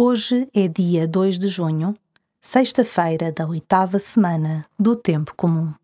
Hoje é dia 2 de junho, sexta-feira da oitava semana do Tempo Comum.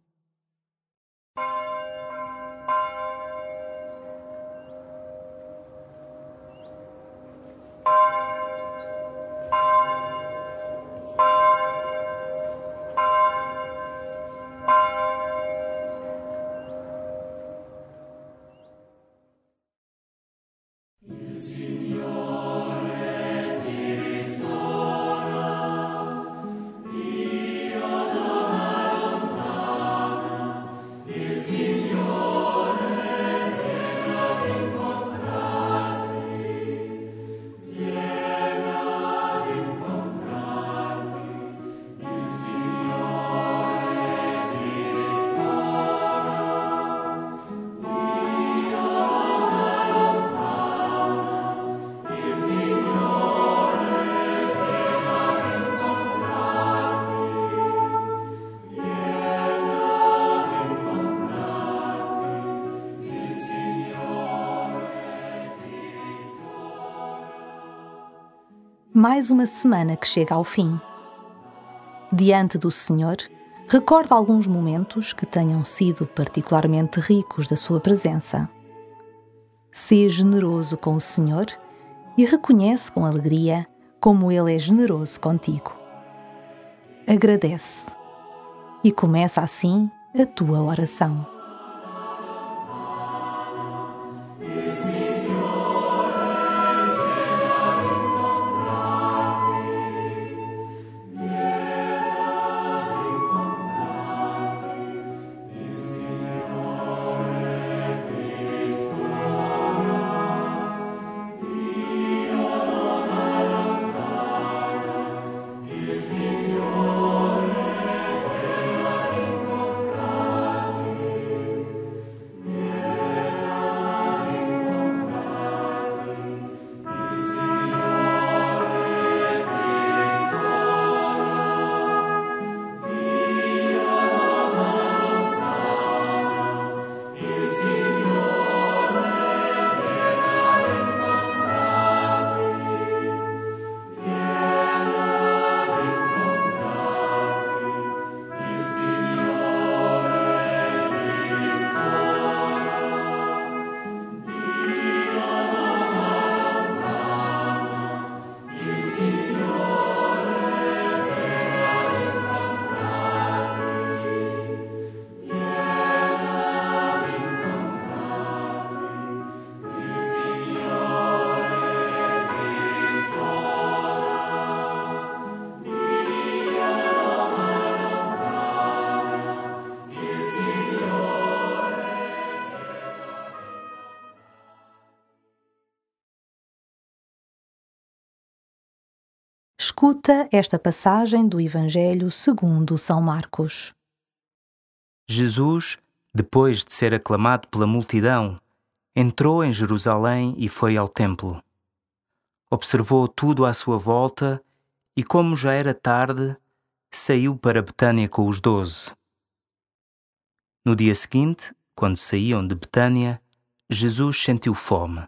Mais uma semana que chega ao fim. Diante do Senhor, recorda alguns momentos que tenham sido particularmente ricos da sua presença. Sê generoso com o Senhor e reconhece com alegria como Ele é generoso contigo. Agradece e começa assim a tua oração. Escuta esta passagem do Evangelho segundo São Marcos. Jesus, depois de ser aclamado pela multidão, entrou em Jerusalém e foi ao templo. Observou tudo à sua volta e, como já era tarde, saiu para Betânia com os doze. No dia seguinte, quando saíam de Betânia, Jesus sentiu fome.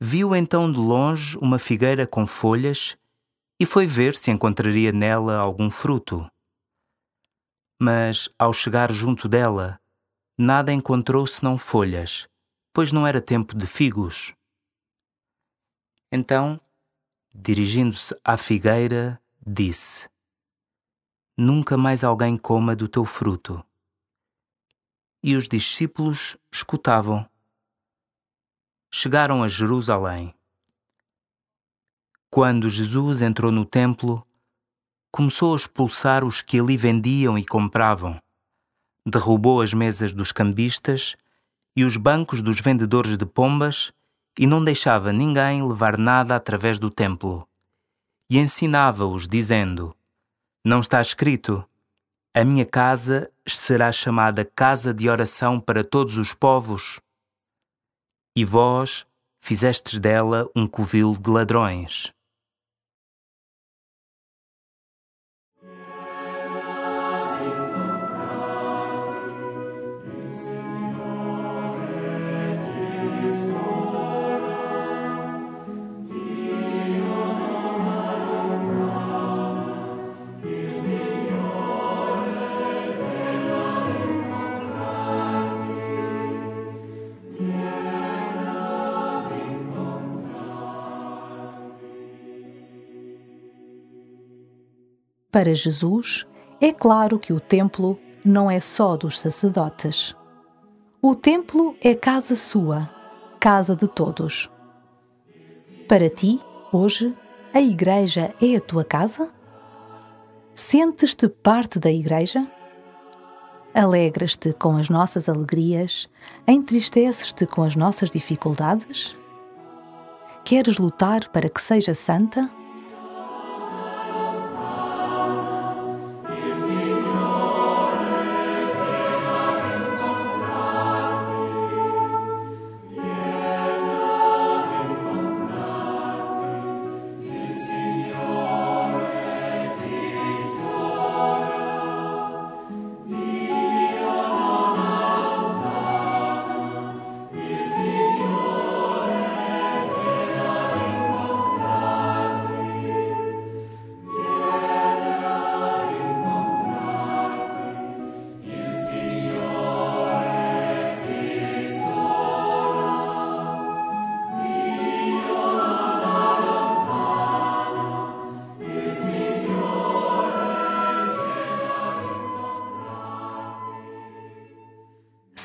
Viu então de longe uma figueira com folhas e foi ver se encontraria nela algum fruto. Mas, ao chegar junto dela, nada encontrou senão folhas, pois não era tempo de figos. Então, dirigindo-se à figueira, disse: Nunca mais alguém coma do teu fruto. E os discípulos escutavam chegaram a Jerusalém. Quando Jesus entrou no templo, começou a expulsar os que ali vendiam e compravam. Derrubou as mesas dos cambistas e os bancos dos vendedores de pombas e não deixava ninguém levar nada através do templo. E ensinava-os, dizendo: Não está escrito: A minha casa será chamada casa de oração para todos os povos? E vós fizestes dela um covil de ladrões. Para Jesus, é claro que o templo não é só dos sacerdotes. O templo é casa sua, casa de todos. Para ti, hoje, a igreja é a tua casa? Sentes-te parte da igreja? Alegras-te com as nossas alegrias? Entristeces-te com as nossas dificuldades? Queres lutar para que seja santa?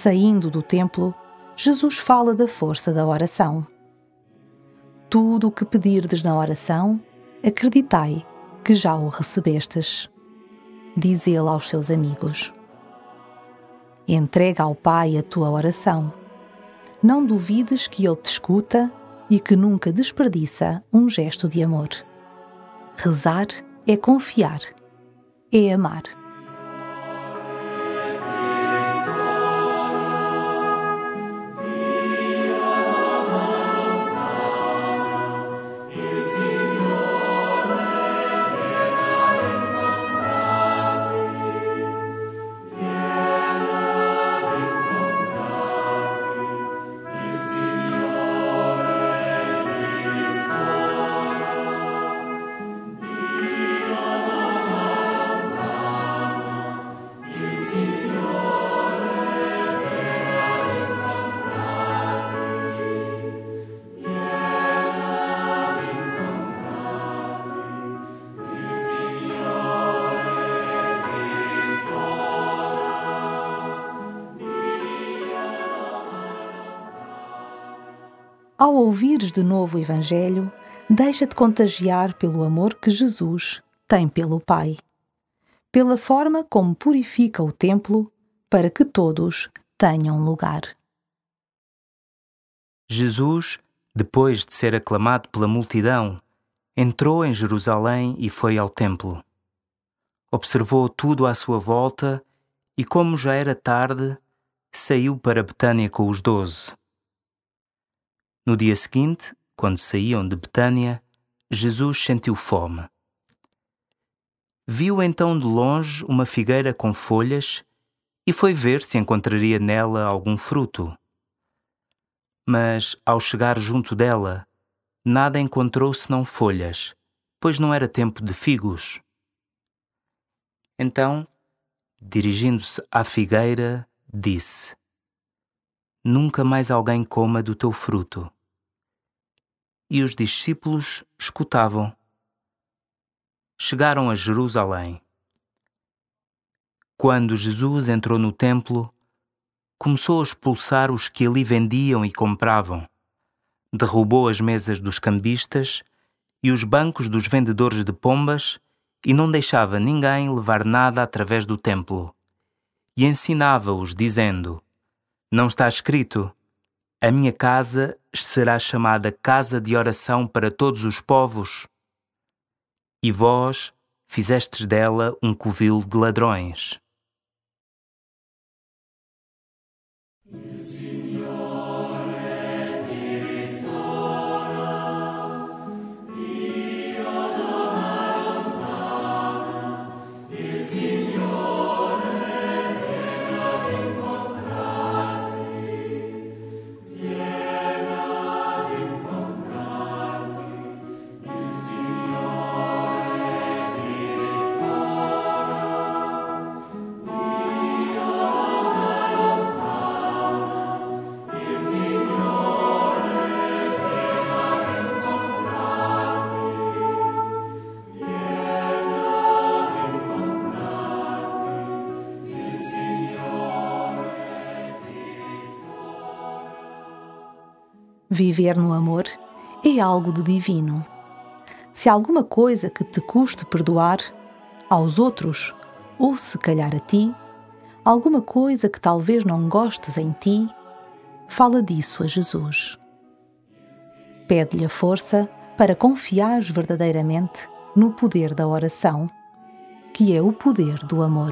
Saindo do templo, Jesus fala da força da oração. Tudo o que pedirdes na oração, acreditai que já o recebestes, diz ele aos seus amigos. Entrega ao Pai a tua oração. Não duvides que Ele te escuta e que nunca desperdiça um gesto de amor. Rezar é confiar, é amar. Ao ouvires de novo o Evangelho, deixa-te contagiar pelo amor que Jesus tem pelo Pai, pela forma como purifica o templo para que todos tenham lugar. Jesus, depois de ser aclamado pela multidão, entrou em Jerusalém e foi ao templo. Observou tudo à sua volta e, como já era tarde, saiu para Betânia com os doze. No dia seguinte, quando saíam de Betânia, Jesus sentiu fome. Viu então de longe uma figueira com folhas e foi ver se encontraria nela algum fruto. Mas, ao chegar junto dela, nada encontrou senão folhas, pois não era tempo de figos. Então, dirigindo-se à figueira, disse: Nunca mais alguém coma do teu fruto e os discípulos escutavam. Chegaram a Jerusalém. Quando Jesus entrou no templo, começou a expulsar os que ali vendiam e compravam. Derrubou as mesas dos cambistas e os bancos dos vendedores de pombas e não deixava ninguém levar nada através do templo. E ensinava-os, dizendo: não está escrito: A minha casa será chamada casa de oração para todos os povos, e vós fizestes dela um covil de ladrões. Signore, é ti restauri. Viver no amor é algo de divino. Se alguma coisa que te custe perdoar aos outros, ou se calhar a ti, alguma coisa que talvez não gostes em ti, fala disso a Jesus. Pede-lhe a força para confiar verdadeiramente no poder da oração, que é o poder do amor.